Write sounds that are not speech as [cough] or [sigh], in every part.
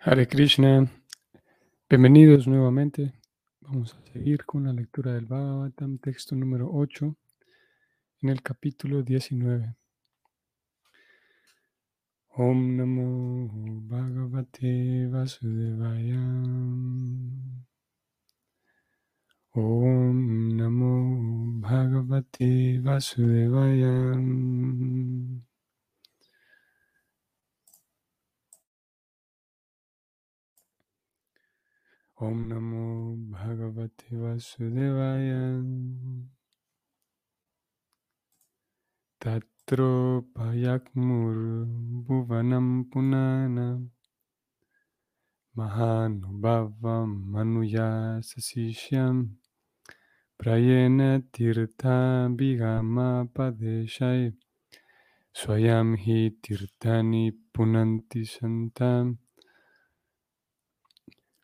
Hare Krishna, bienvenidos nuevamente. Vamos a seguir con la lectura del Bhagavatam, texto número 8, en el capítulo 19. Om Namo Bhagavate Vasudevaya. Om Namo Bhagavate Vasudevaya. Om Namo Bhagavate Vasudevaya. Tatro Payakmur Bhuvanam Punana. Mahanubhavam Manuya Sasishyam. Prayena Tirtha Bhigama Padeshai Swayam Hi Tirtani Punanti Santam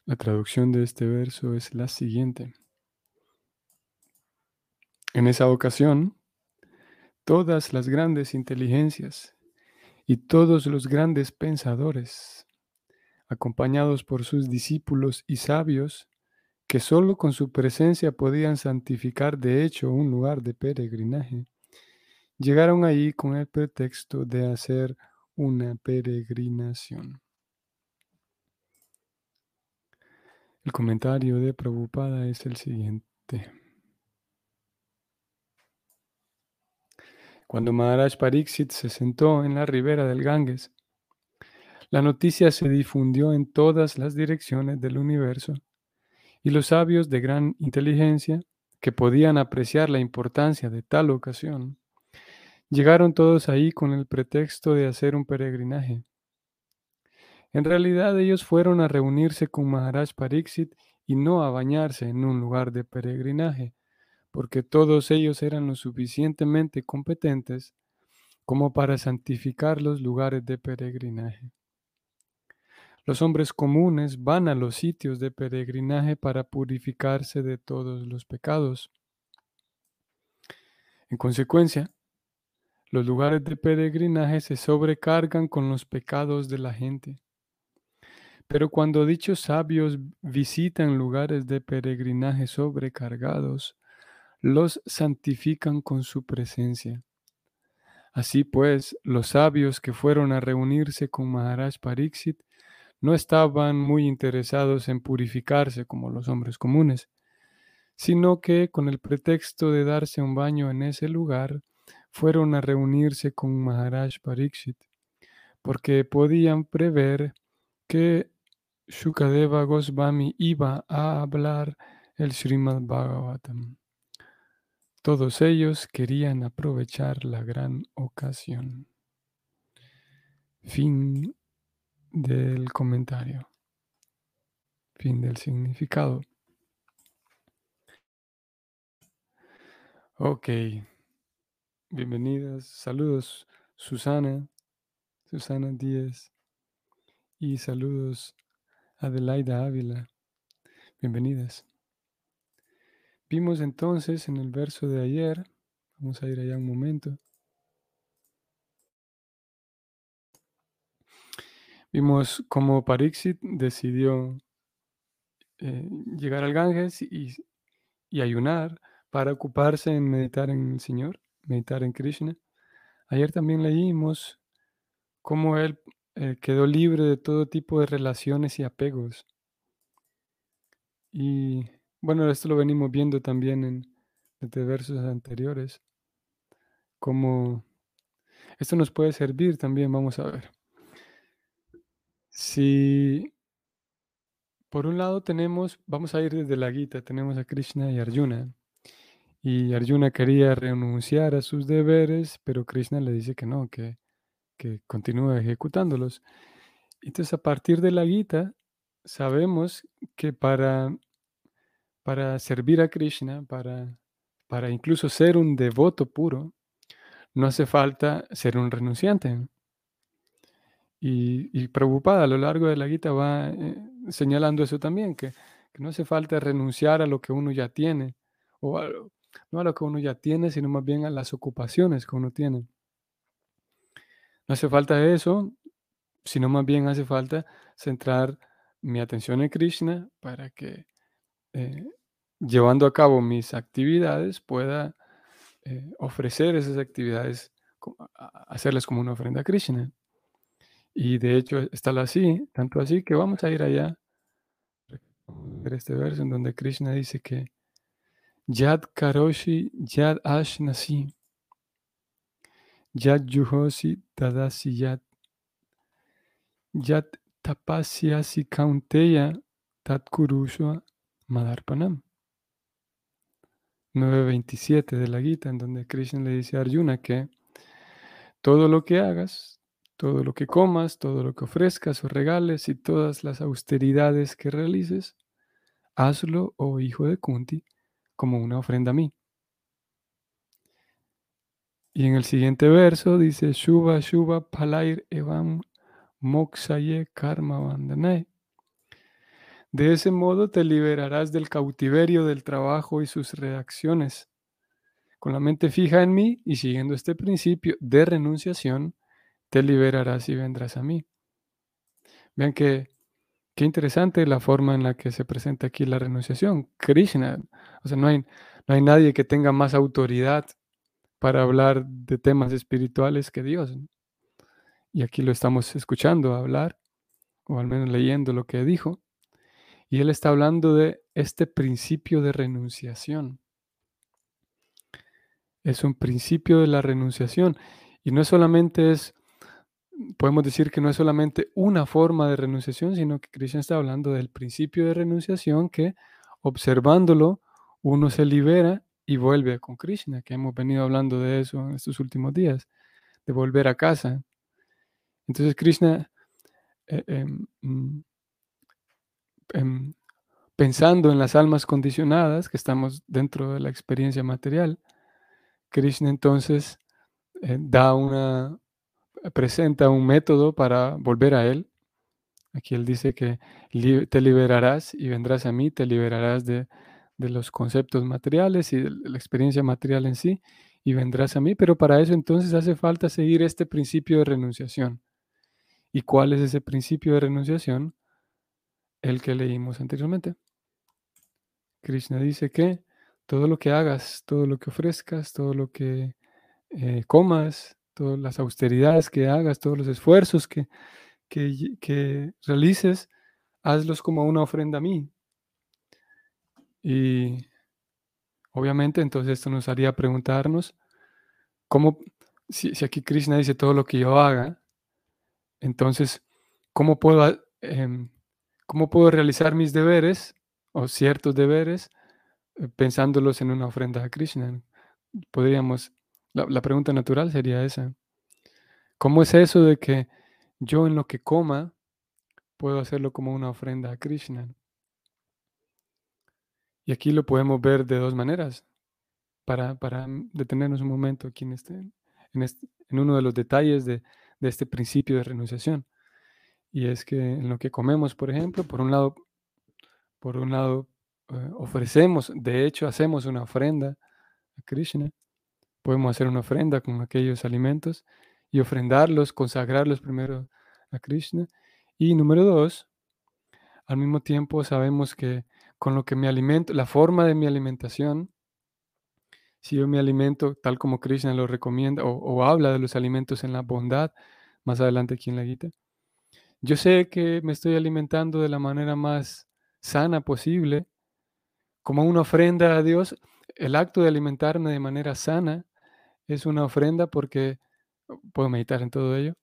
La traducción de este verso es la siguiente. En esa ocasión, todas las grandes inteligencias y todos los grandes pensadores, acompañados por sus discípulos y sabios, que sólo con su presencia podían santificar de hecho un lugar de peregrinaje, llegaron ahí con el pretexto de hacer una peregrinación. El comentario de Prabhupada es el siguiente. Cuando Maharaj Pariksit se sentó en la ribera del Ganges, la noticia se difundió en todas las direcciones del universo y los sabios de gran inteligencia, que podían apreciar la importancia de tal ocasión, llegaron todos ahí con el pretexto de hacer un peregrinaje. En realidad ellos fueron a reunirse con Maharaj Pariksit y no a bañarse en un lugar de peregrinaje, porque todos ellos eran lo suficientemente competentes como para santificar los lugares de peregrinaje. Los hombres comunes van a los sitios de peregrinaje para purificarse de todos los pecados. En consecuencia, los lugares de peregrinaje se sobrecargan con los pecados de la gente. Pero cuando dichos sabios visitan lugares de peregrinaje sobrecargados, los santifican con su presencia. Así pues, los sabios que fueron a reunirse con Maharaj Pariksit no estaban muy interesados en purificarse como los hombres comunes, sino que con el pretexto de darse un baño en ese lugar, fueron a reunirse con Maharaj Pariksit, porque podían prever que Shukadeva Goswami iba a hablar el Srimad Bhagavatam. Todos ellos querían aprovechar la gran ocasión. Fin del comentario. Fin del significado. Ok. Bienvenidas. Saludos, Susana. Susana Díez. Y saludos, Adelaida Ávila. Bienvenidas. Vimos entonces en el verso de ayer, vamos a ir allá un momento. Vimos cómo Parixit decidió eh, llegar al Ganges y, ayunar para ocuparse en meditar en el Señor, meditar en Krishna. Ayer también leímos cómo él eh, quedó libre de todo tipo de relaciones y apegos. Y bueno, esto lo venimos viendo también en desde versos anteriores. Como esto nos puede servir también, vamos a ver. Si por un lado tenemos, vamos a ir desde la Gita, tenemos a Krishna y Arjuna. Y Arjuna quería renunciar a sus deberes, pero Krishna le dice que no, que, que continúe ejecutándolos. Entonces, a partir de la Gita, sabemos que para para servir a Krishna, para, para incluso ser un devoto puro, no hace falta ser un renunciante. Y, y Prabhupada a lo largo de la Gita va eh, señalando eso también, que, no hace falta renunciar a lo que uno ya tiene, o no a lo que uno ya tiene, sino más bien a las ocupaciones que uno tiene. No hace falta eso, sino más bien hace falta centrar mi atención en Krishna para que eh, llevando a cabo mis actividades pueda eh, ofrecer esas actividades, hacerlas como una ofrenda a Krishna. Y de hecho está así, tanto así que vamos a ir allá, este verso en donde Krishna dice que Yad Karoshi Yad Ashnasi Yad Yuhosi Tadasi Yad Yad Tapasyasi Kaunteya Tat Kurushwa Madarpanam. 9.27 de la Gita, en donde Krishna le dice a Arjuna que todo lo que hagas, todo lo que comas, todo lo que ofrezcas o regales y todas las austeridades que realices, hazlo, oh hijo de Kunti, como una ofrenda a mí. Y en el siguiente verso dice, Shuba Shuba Palair Evam Moksaye Karma Vandanae. De ese modo te liberarás del cautiverio del trabajo y sus reacciones. Con la mente fija en mí y siguiendo este principio de renunciación, te liberarás y vendrás a mí. Vean que qué interesante la forma en la que se presenta aquí la renunciación. Krishna, o sea, no hay, no hay nadie que tenga más autoridad para hablar de temas espirituales que Dios. Y aquí lo estamos escuchando hablar, o al menos leyendo lo que dijo. Y él está hablando de este principio de renunciación. Es un principio de la renunciación. Y no solamente es, podemos decir que no es solamente una forma de renunciación, sino que Krishna está hablando del principio de renunciación que observándolo uno se libera y vuelve con Krishna, que hemos venido hablando de eso en estos últimos días, de volver a casa. Entonces Krishna eh, em, mm, Em, pensando en las almas condicionadas que estamos dentro de la experiencia material, Krishna entonces eh, da una, presenta un método para volver a Él. Aquí Él dice que te liberarás y vendrás a mí, te liberarás de, de los conceptos materiales y de la experiencia material en sí, y vendrás a mí, pero para eso entonces hace falta seguir este principio de renunciación. ¿Y cuál es ese principio de renunciación? el que leímos anteriormente. Krishna dice que todo lo que hagas, todo lo que ofrezcas, todo lo que eh, comas, todas las austeridades que hagas, todos los esfuerzos que, que, realices, hazlos como una ofrenda a mí. Y obviamente entonces esto nos haría preguntarnos, ¿cómo, si, aquí Krishna dice todo lo que yo haga, entonces, ¿cómo puedo em, ¿Cómo puedo realizar mis deberes o ciertos deberes eh, pensándolos en una ofrenda a Krishna? Podríamos, la, pregunta natural sería esa. ¿Cómo es eso de que yo en lo que coma puedo hacerlo como una ofrenda a Krishna? Y aquí lo podemos ver de dos maneras, para, para detenernos un momento aquí en, en, este, en uno de los detalles de, de este principio de renunciación. Y es que en lo que comemos, por ejemplo, por un lado, por un lado eh, ofrecemos, de hecho hacemos una ofrenda a Krishna. Podemos hacer una ofrenda con aquellos alimentos y ofrendarlos, consagrarlos primero a Krishna. Y número dos, al mismo tiempo sabemos que con lo que me alimento, la forma de mi alimentación, si yo me alimento tal como Krishna lo recomienda o, habla de los alimentos en la bondad, más adelante aquí en la Gita, yo sé que me estoy alimentando de la manera más sana posible, como una ofrenda a Dios. El acto de alimentarme de manera sana es una ofrenda porque puedo meditar en todo ello,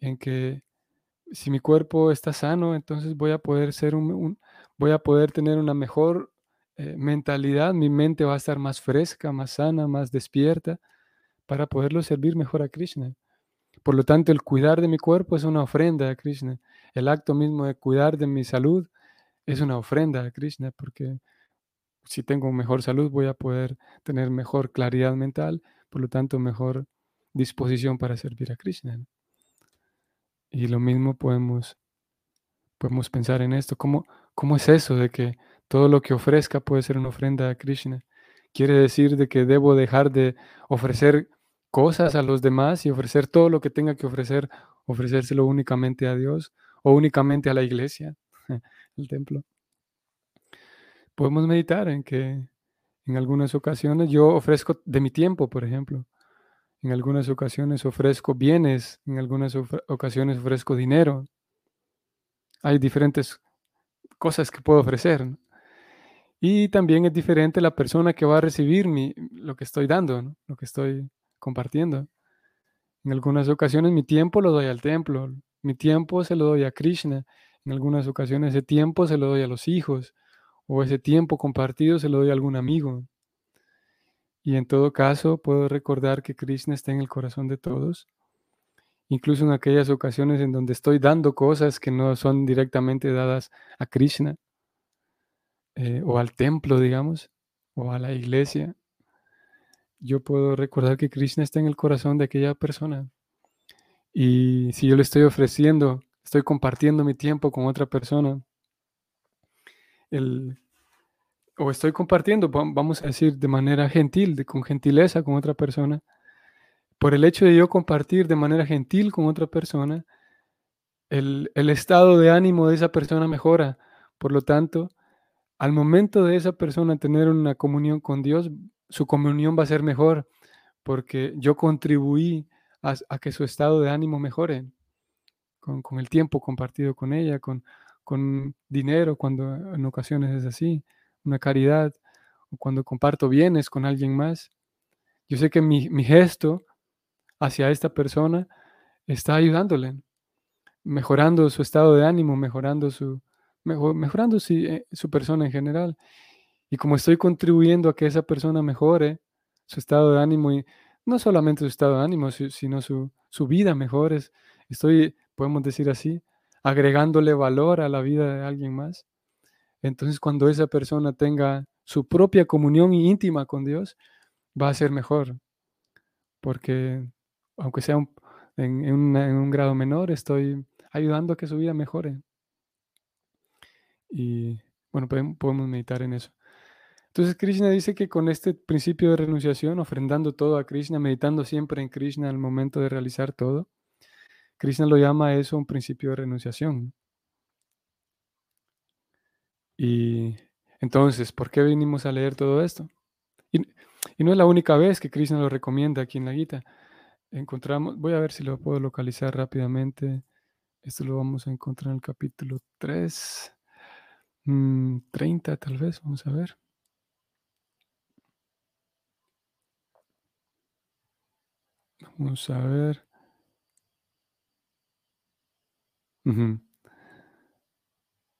en que si mi cuerpo está sano, entonces voy a poder ser un, voy a poder tener una mejor eh, mentalidad, mi mente va a estar más fresca, más sana, más despierta para poderlo servir mejor a Krishna. Por lo tanto, el cuidar de mi cuerpo es una ofrenda a Krishna. El acto mismo de cuidar de mi salud es una ofrenda a Krishna, porque si tengo mejor salud voy a poder tener mejor claridad mental, por lo tanto, mejor disposición para servir a Krishna. Y lo mismo podemos, podemos pensar en esto. ¿Cómo, ¿Cómo es eso de que todo lo que ofrezca puede ser una ofrenda a Krishna? Quiere decir de que debo dejar de ofrecer cosas a los demás y ofrecer todo lo que tenga que ofrecer ofrecérselo únicamente a Dios o únicamente a la iglesia, [laughs] el templo. Podemos meditar en que en algunas ocasiones yo ofrezco de mi tiempo, por ejemplo. En algunas ocasiones ofrezco bienes, en algunas ocasiones ofrezco dinero. Hay diferentes cosas que puedo ofrecer. Y también es diferente la persona que va a recibir mi, lo que estoy dando, lo que estoy compartiendo. En algunas ocasiones mi tiempo lo doy al templo, mi tiempo se lo doy a Krishna, en algunas ocasiones ese tiempo se lo doy a los hijos, o ese tiempo compartido se lo doy a algún amigo. Y en todo caso puedo recordar que Krishna está en el corazón de todos, incluso en aquellas ocasiones en donde estoy dando cosas que no son directamente dadas a Krishna, eh, o al templo, digamos, o a la iglesia yo puedo recordar que Krishna está en el corazón de aquella persona. Y si yo le estoy ofreciendo, estoy compartiendo mi tiempo con otra persona, o estoy compartiendo, vamos a decir, de manera gentil, de, con gentileza con otra persona, por el hecho de yo compartir de manera gentil con otra persona, el, el estado de ánimo de esa persona mejora. Por lo tanto, al momento de esa persona tener una comunión con Dios, su comunión va a ser mejor porque yo contribuí a, que su estado de ánimo mejore con, el tiempo compartido con ella, con, con dinero, cuando en ocasiones es así, una caridad, o cuando comparto bienes con alguien más. Yo sé que mi, gesto hacia esta persona está ayudándole, mejorando su estado de ánimo, mejorando su, mejorando eh, su persona en general. Y como estoy contribuyendo a que esa persona mejore su estado de ánimo y no solamente su estado de ánimo, sino su, su vida mejore, estoy, podemos decir así, agregándole valor a la vida de alguien más. Entonces cuando esa persona tenga su propia comunión íntima con Dios, va a ser mejor. Porque aunque sea en, un grado menor, estoy ayudando a que su vida mejore. Y bueno, podemos meditar en eso. Entonces Krishna dice que con este principio de renunciación, ofrendando todo a Krishna, meditando siempre en Krishna al momento de realizar todo, Krishna lo llama eso un principio de renunciación. Y entonces, ¿por qué vinimos a leer todo esto? Y, no es la única vez que Krishna lo recomienda aquí en la Gita. Encontramos, voy a ver si lo puedo localizar rápidamente. Esto lo vamos a encontrar en el capítulo 3, 30 mm, tal vez, vamos a ver. Vamos a ver.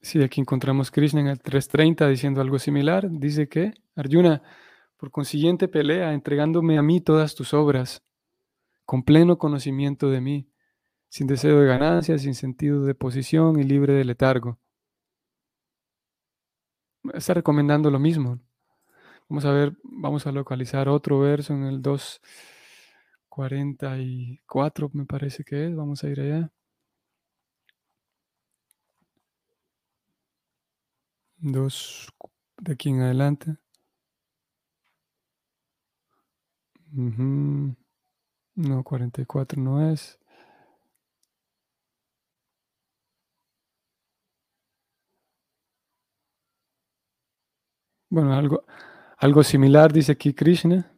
Sí, aquí encontramos Krishna en el 3.30 diciendo algo similar. Dice que, Arjuna, por consiguiente pelea entregándome a mí todas tus obras, con pleno conocimiento de mí, sin deseo de ganancia, sin sentido de posición y libre de letargo. Está recomendando lo mismo. Vamos a ver, vamos a localizar otro verso en el 2. 44 me parece que es. Vamos a ir allá. Dos de aquí en adelante. No, 44 no es. Bueno, algo, algo similar dice aquí Krishna.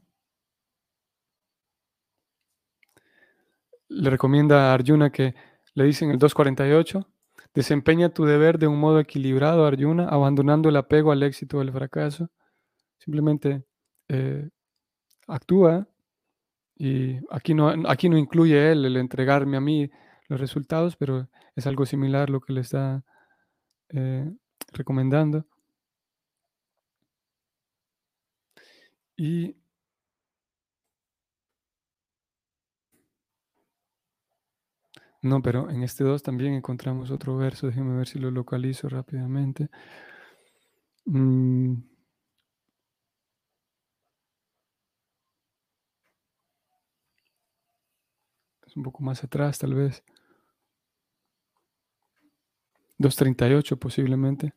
le recomienda a Arjuna que le dice en el 248, desempeña tu deber de un modo equilibrado, Arjuna, abandonando el apego al éxito o al fracaso. Simplemente eh, actúa y aquí no, aquí no incluye él el entregarme a mí los resultados, pero es algo similar lo que le está eh, recomendando. Y No, pero en este 2 también encontramos otro verso. Déjenme ver si lo localizo rápidamente. Mm. Un poco más atrás, tal vez. 2.38 posiblemente.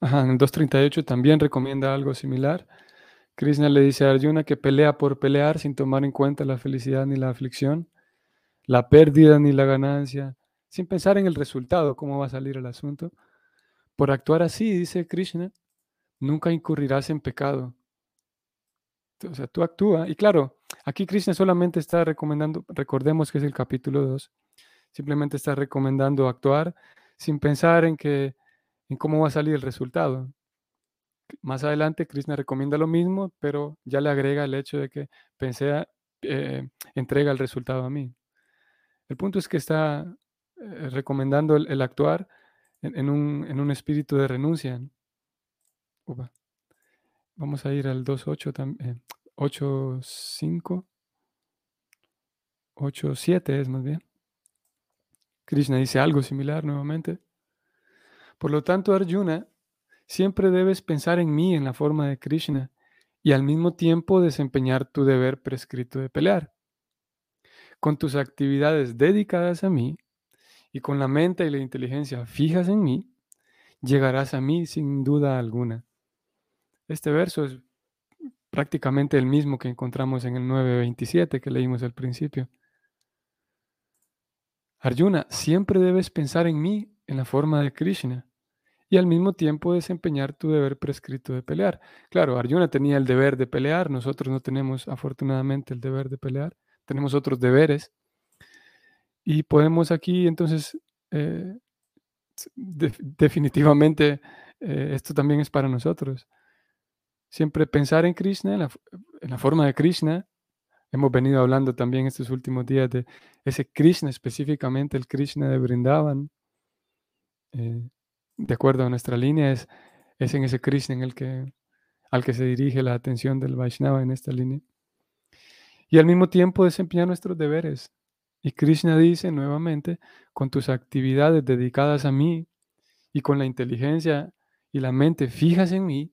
Ajá, en el 2.38 también recomienda algo similar. Krishna le dice a Arjuna que pelea por pelear sin tomar en cuenta la felicidad ni la aflicción la pérdida ni la ganancia, sin pensar en el resultado, cómo va a salir el asunto. Por actuar así, dice Krishna, nunca incurrirás en pecado. O sea, tú actúa. Y claro, aquí Krishna solamente está recomendando, recordemos que es el capítulo 2, simplemente está recomendando actuar sin pensar en, que, en cómo va a salir el resultado. Más adelante Krishna recomienda lo mismo, pero ya le agrega el hecho de que pensé, eh, entrega el resultado a mí. El punto es que está eh, recomendando el, actuar en, un, espíritu de renuncia. Vamos a ir al 2.8 también. 8.5. 8.7 es más bien. Krishna dice algo similar nuevamente. Por lo tanto, Arjuna, siempre debes pensar en mí en la forma de Krishna y al mismo tiempo desempeñar tu deber prescrito de pelear. Con tus actividades dedicadas a mí y con la mente y la inteligencia fijas en mí, llegarás a mí sin duda alguna. Este verso es prácticamente el mismo que encontramos en el 9.27 que leímos al principio. Arjuna, siempre debes pensar en mí en la forma de Krishna y al mismo tiempo desempeñar tu deber prescrito de pelear. Claro, Arjuna tenía el deber de pelear, nosotros no tenemos afortunadamente el deber de pelear, tenemos otros deberes. Y podemos aquí entonces, eh, definitivamente, eh, esto también es para nosotros. Siempre pensar en Krishna, en la, forma de Krishna. Hemos venido hablando también estos últimos días de ese Krishna, específicamente el Krishna de Brindavan. Eh, de acuerdo a nuestra línea, es, es en ese Krishna en el que, al que se dirige la atención del Vaishnava en esta línea. Y al mismo tiempo desempeñar nuestros deberes. Y Krishna dice nuevamente, con tus actividades dedicadas a mí y con la inteligencia y la mente fijas en mí,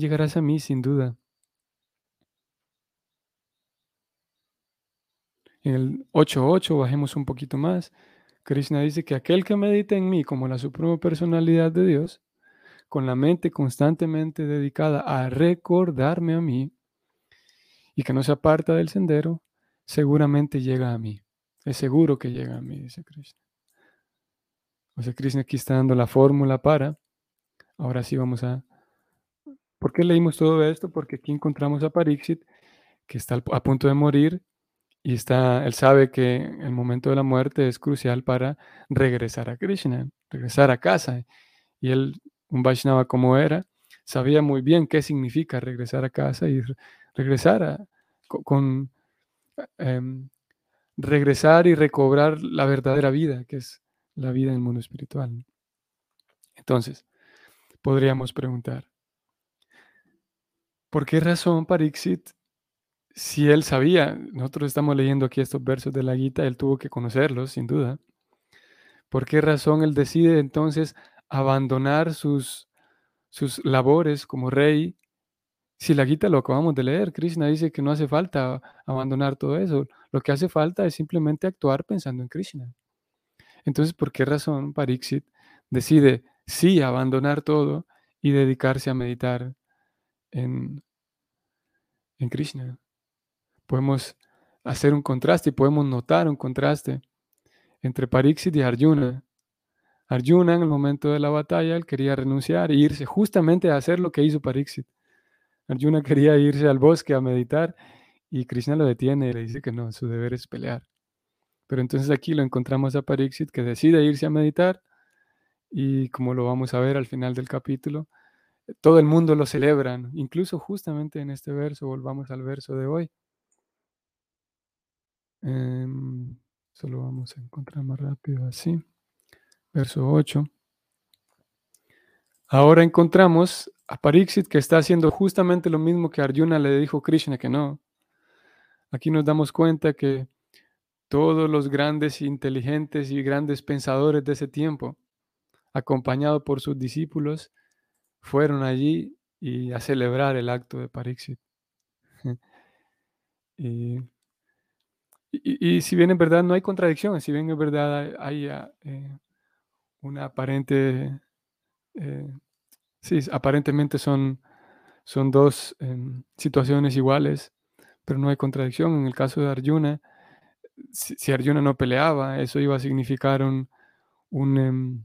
llegarás a mí sin duda. En el 8.8 bajemos un poquito más. Krishna dice que aquel que medita en mí como la suprema personalidad de Dios, con la mente constantemente dedicada a recordarme a mí y que no se aparta del sendero, seguramente llega a mí. Es seguro que llega a mí, dice Krishna. O sea, Krishna aquí está dando la fórmula para. Ahora sí vamos a ¿Por qué leímos todo esto? Porque aquí encontramos a Pariksit, que está a punto de morir y está, él sabe que el momento de la muerte es crucial para regresar a Krishna, regresar a casa. Y él, un Vaishnava como era, sabía muy bien qué significa regresar a casa y regresar a, con, em, regresar y recobrar la verdadera vida, que es la vida en el mundo espiritual. Entonces, podríamos preguntar, ¿Por qué razón Parixit, si él sabía, nosotros estamos leyendo aquí estos versos de la Gita, él tuvo que conocerlos, sin duda. ¿Por qué razón él decide entonces abandonar sus, sus labores como rey? Si la Gita lo acabamos de leer, Krishna dice que no hace falta abandonar todo eso. Lo que hace falta es simplemente actuar pensando en Krishna. Entonces, ¿por qué razón Pariksit decide sí abandonar todo y dedicarse a meditar en, en Krishna. Podemos hacer un contraste y podemos notar un contraste entre Pariksit y Arjuna. Arjuna en el momento de la batalla él quería renunciar e irse justamente a hacer lo que hizo Pariksit. Arjuna [laughs] quería irse al bosque a meditar y Krishna lo detiene y le dice que no, su deber es pelear. Pero entonces aquí lo encontramos a Pariksit que decide irse a meditar y como lo vamos a ver al final del capítulo, todo el mundo lo celebran, incluso justamente en este verso, volvamos al verso de hoy. Em, solo vamos a encontrar más rápido así. Verso 8. Ahora encontramos a Pariksit que está haciendo justamente lo mismo que Arjuna le dijo Krishna que no. Aquí nos damos cuenta que todos los grandes inteligentes y grandes pensadores de ese tiempo, acompañados por sus discípulos, fueron allí y a celebrar el acto de Parixit. [laughs] y, si bien en verdad no hay contradicción, si bien en verdad hay, eh, una aparente, eh, sí, aparentemente son, son dos em, situaciones iguales, pero no hay contradicción. En el caso de Arjuna, si, si Arjuna no peleaba, eso iba a significar un, un, em,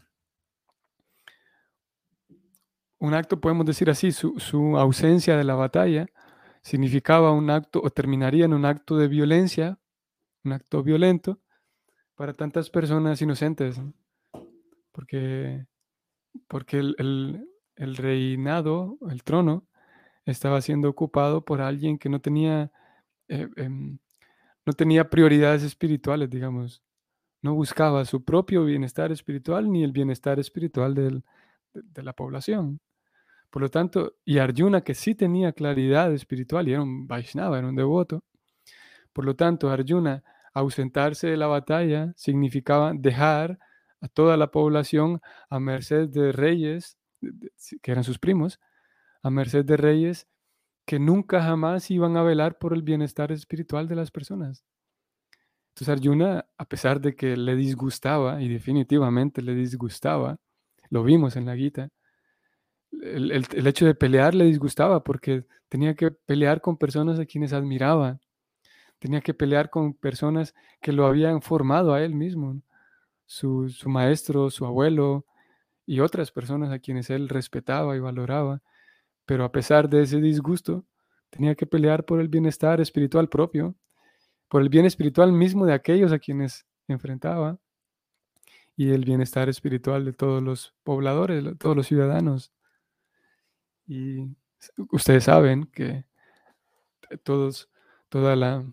un acto, podemos decir así, su, su, ausencia de la batalla significaba un acto o terminaría en un acto de violencia, un acto violento para tantas personas inocentes, porque, porque el, el, reinado, el trono, estaba siendo ocupado por alguien que no tenía, eh, eh, no tenía prioridades espirituales, digamos. No buscaba su propio bienestar espiritual ni el bienestar espiritual del, de, la población. Por lo tanto, y Arjuna, que sí tenía claridad espiritual y era un Vaishnava, era un devoto, por lo tanto, Arjuna ausentarse de la batalla significaba dejar a toda la población a merced de reyes, que eran sus primos, a merced de reyes que nunca jamás iban a velar por el bienestar espiritual de las personas. Entonces Arjuna, a pesar de que le disgustaba, y definitivamente le disgustaba, lo vimos en la Gita, el, el, el, hecho de pelear le disgustaba porque tenía que pelear con personas a quienes admiraba, tenía que pelear con personas que lo habían formado a él mismo, su, su maestro, su abuelo y otras personas a quienes él respetaba y valoraba. Pero a pesar de ese disgusto, tenía que pelear por el bienestar espiritual propio, por el bien espiritual mismo de aquellos a quienes enfrentaba y el bienestar espiritual de todos los pobladores, todos los ciudadanos. Y ustedes saben que todos, toda la,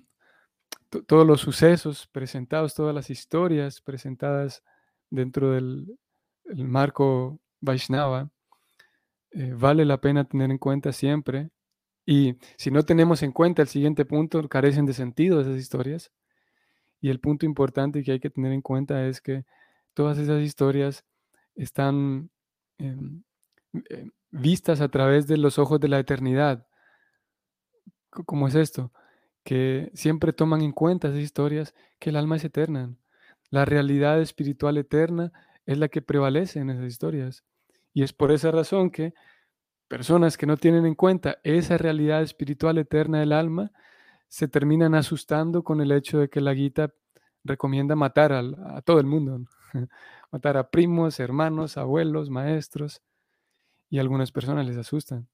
todos los sucesos presentados, todas las historias presentadas dentro del marco Vaishnava, eh, vale la pena tener en cuenta siempre. Y si no tenemos en cuenta el siguiente punto, carecen de sentido esas historias. Y el punto importante que hay que tener en cuenta es que todas esas historias están eh, eh, vistas a través de los ojos de la eternidad. ¿Cómo es esto? Que siempre toman en cuenta esas historias que el alma es eterna. La realidad espiritual eterna es la que prevalece en esas historias. Y es por esa razón que personas que no tienen en cuenta esa realidad espiritual eterna del alma se terminan asustando con el hecho de que la Gita recomienda matar a todo el mundo, [laughs] matar a primos, hermanos, abuelos, maestros, y algunas personas les asustan.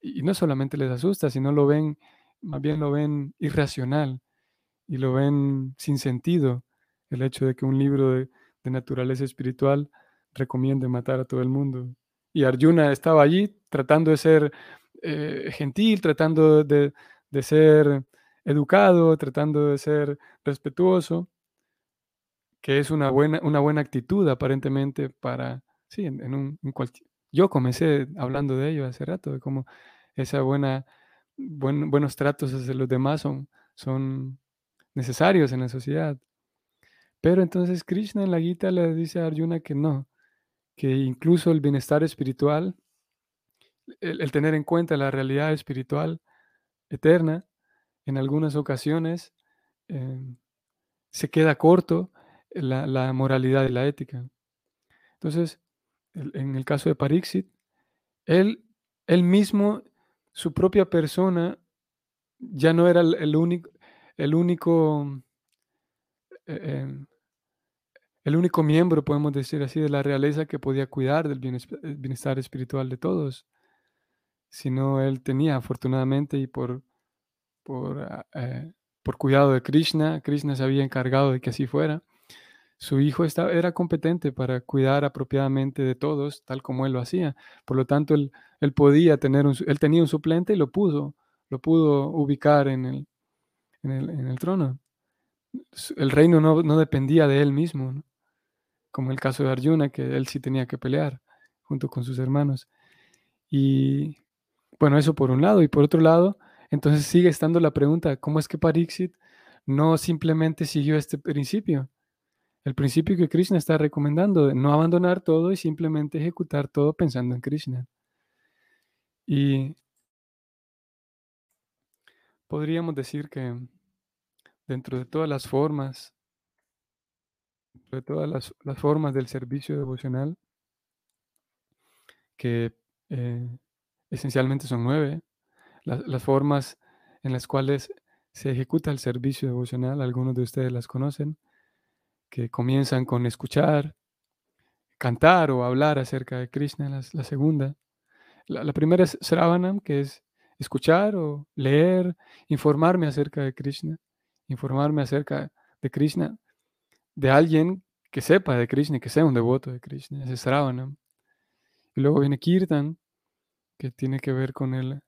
Y no solamente les asusta, sino lo ven, más bien lo ven irracional y lo ven sin sentido, el hecho de que un libro de, naturaleza espiritual recomiende matar a todo el mundo. Y Arjuna estaba allí tratando de ser eh, gentil, tratando de, ser educado, tratando de ser respetuoso, que es una buena, una buena actitud aparentemente para, sí, en, un, en. Yo comencé hablando de ello hace rato, de cómo esa buena, buen, buenos tratos hacia los demás son, son necesarios en la sociedad. Pero entonces Krishna en la Gita le dice a Arjuna que no, que incluso el bienestar espiritual, el, el, tener en cuenta la realidad espiritual eterna, en algunas ocasiones eh, se queda corto la, moralidad y la ética. Entonces, en el caso de Parixit, él, él mismo, su propia persona, ya no era el, único, el único eh, eh, el único miembro, podemos decir así, de la realeza que podía cuidar del bienestar espiritual de todos, sino él tenía, afortunadamente, y por, eh, por cuidado de Krishna, Krishna se había encargado de que así fuera, su hijo estaba, era competente para cuidar apropiadamente de todos, tal como él lo hacía. Por lo tanto, él, él podía tener un, él tenía un suplente y lo pudo, lo pudo ubicar en el, en el, en el trono. El reino no, no, dependía de él mismo. como el caso de Arjuna, que él sí tenía que pelear junto con sus hermanos. Y bueno, eso por un lado. Y por otro lado, entonces sigue estando la pregunta, ¿cómo es que Pariksit no simplemente siguió este principio? El principio que Krishna está recomendando de no abandonar todo y simplemente ejecutar todo pensando en Krishna. Y podríamos decir que dentro de todas las formas de todas las, formas del servicio devocional, que eh, esencialmente son nueve, las, formas en las cuales se ejecuta el servicio devocional, algunos de ustedes las conocen, que comienzan con escuchar, cantar o hablar acerca de Krishna, la, la segunda. La, primera es Sravanam, que es escuchar o leer, informarme acerca de Krishna, informarme acerca de Krishna, de alguien que sepa de Krishna, que sea un devoto de Krishna, es Sravanam. Y luego viene Kirtan, que tiene que ver con el,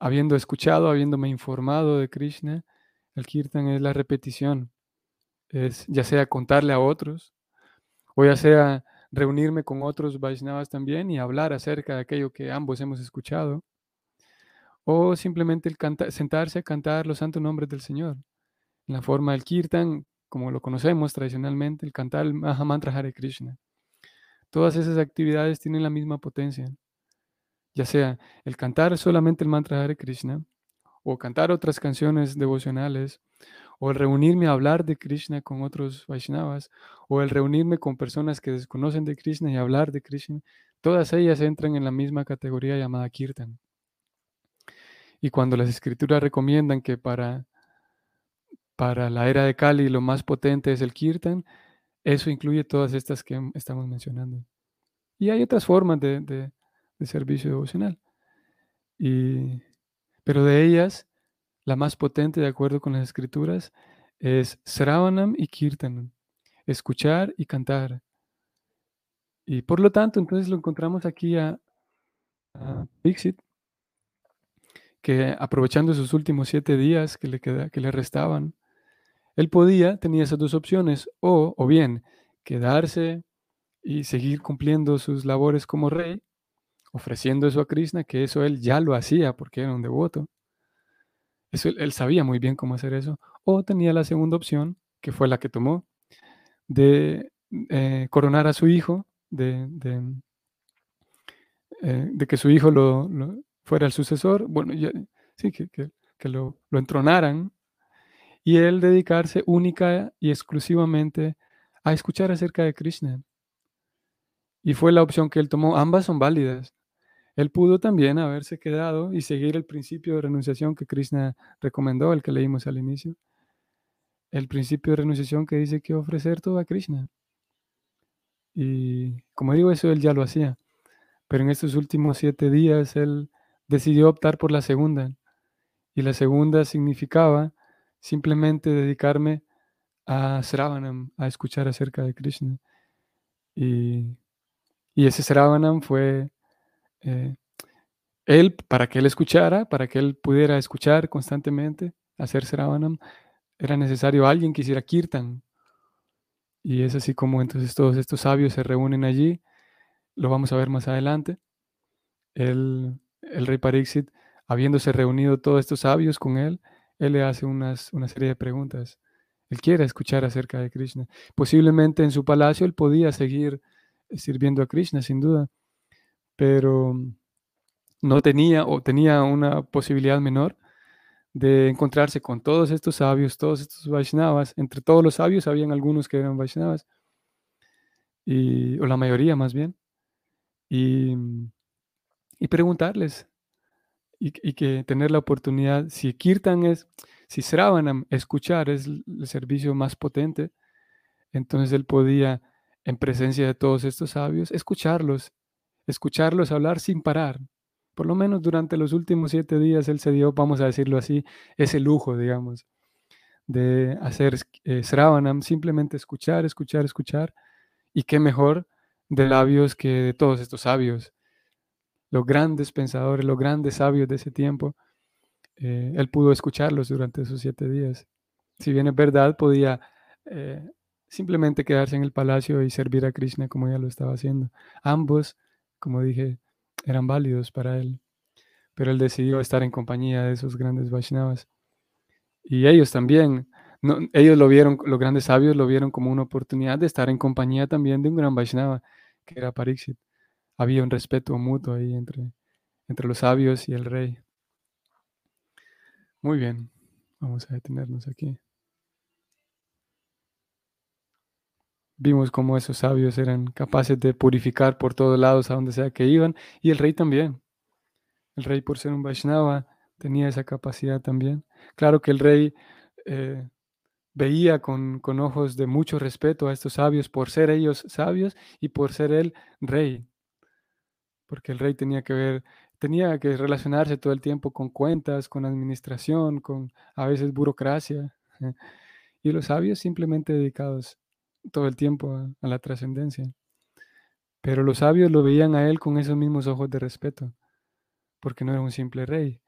habiendo escuchado, habiéndome informado de Krishna, el Kirtan es la repetición, es ya sea contarle a otros, o ya sea reunirme con otros Vaishnavas también y hablar acerca de aquello que ambos hemos escuchado, o simplemente el sentarse a cantar los santos nombres del Señor. En la forma del Kirtan, como lo conocemos tradicionalmente, el cantar el Mahamantra Hare Krishna. Todas esas actividades tienen la misma potencia. Ya sea el cantar solamente el mantra Hare Krishna, o cantar otras canciones devocionales, o el reunirme a hablar de Krishna con otros Vaishnavas, o el reunirme con personas que desconocen de Krishna y hablar de Krishna, todas ellas entran en la misma categoría llamada Kirtan. Y cuando las escrituras recomiendan que para, para la era de Kali lo más potente es el Kirtan, eso incluye todas estas que estamos mencionando. Y hay otras formas de, de, servicio devocional. Y, pero de ellas, la más potente, de acuerdo con las escrituras, es Sravanam y Kirtanam, escuchar y cantar. Y por lo tanto, entonces lo encontramos aquí a, Dixit, que aprovechando sus últimos siete días que le, queda, que le restaban, él podía, tenía esas dos opciones, o, o bien quedarse y seguir cumpliendo sus labores como rey, ofreciendo eso a Krishna, que eso él ya lo hacía porque era un devoto. Él sabía muy bien cómo hacer eso. O tenía la segunda opción, que fue la que tomó, de eh, coronar a su hijo, de, de, eh, que su hijo lo, fuera el sucesor, bueno, sí, que, lo entronaran y él dedicarse única y exclusivamente a escuchar acerca de Krishna. Y fue la opción que él tomó. Ambas son válidas. Él pudo también haberse quedado y seguir el principio de renunciación que Krishna recomendó, el que leímos al inicio. El principio de renunciación que dice que ofrecer todo a Krishna. Y como digo, eso él ya lo hacía. Pero en estos últimos siete días él decidió optar por la segunda. Y la segunda significaba simplemente dedicarme a Sravanam, a escuchar acerca de Krishna. Y, y ese Sravanam fue eh, él, para que él escuchara, para que él pudiera escuchar constantemente, hacer Sravanam, era necesario alguien que hiciera Kirtan. Y es así como entonces todos estos sabios se reúnen allí, lo vamos a ver más adelante. El, rey Pariksit, habiéndose reunido todos estos sabios con él, él le hace unas, una serie de preguntas. Él quiere escuchar acerca de Krishna. Posiblemente en su palacio él podía seguir sirviendo a Krishna, sin duda, pero no tenía o tenía una posibilidad menor de encontrarse con todos estos sabios, todos estos Vaishnavas. Entre todos los sabios habían algunos que eran Vaishnavas, y, o la mayoría más bien, y, y preguntarles y, que tener la oportunidad, si Kirtan es, si Sravanam, escuchar es el servicio más potente, entonces él podía, en presencia de todos estos sabios, escucharlos, escucharlos hablar sin parar. Por lo menos durante los últimos siete días él se dio, vamos a decirlo así, ese lujo, digamos, de hacer eh, Sravanam, simplemente escuchar, escuchar, escuchar. Y qué mejor de labios que de todos estos sabios los grandes pensadores, los grandes sabios de ese tiempo, eh, él pudo escucharlos durante esos siete días. Si bien es verdad, podía eh, simplemente quedarse en el palacio y servir a Krishna como ya lo estaba haciendo. Ambos, como dije, eran válidos para él, pero él decidió estar en compañía de esos grandes Vaishnavas. Y ellos también, ellos lo vieron, los grandes sabios lo vieron como una oportunidad de estar en compañía también de un gran Vaishnava, que era Pariksit había un respeto mutuo ahí entre, entre los sabios y el rey. Muy bien, vamos a detenernos aquí. Vimos cómo esos sabios eran capaces de purificar por todos lados a donde sea que iban, y el rey también. El rey, por ser un Vaishnava, tenía esa capacidad también. Claro que el rey eh, veía con, con, ojos de mucho respeto a estos sabios por ser ellos sabios y por ser él rey. Porque el rey tenía que ver, tenía que relacionarse todo el tiempo con cuentas, con administración, con a veces burocracia. [laughs] Y los sabios simplemente dedicados todo el tiempo a, a la trascendencia. Pero los sabios lo veían a él con esos mismos ojos de respeto, porque no era un simple rey,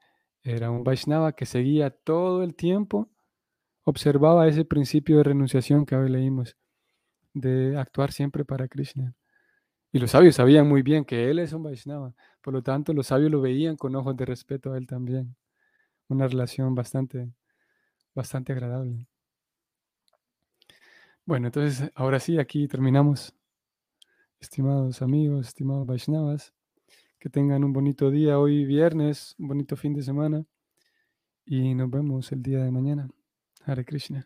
era un Vaishnava que seguía todo el tiempo, observaba ese principio de renunciación que hoy leímos, de actuar siempre para Krishna. Y los sabios sabían muy bien que él es un Vaishnava, por lo tanto los sabios lo veían con ojos de respeto a él también. Una relación bastante, bastante agradable. Bueno, entonces ahora sí, aquí terminamos estimados amigos, estimados Vaishnavas, que tengan un bonito día hoy viernes, un bonito fin de semana y nos vemos el día de mañana. Hare Krishna.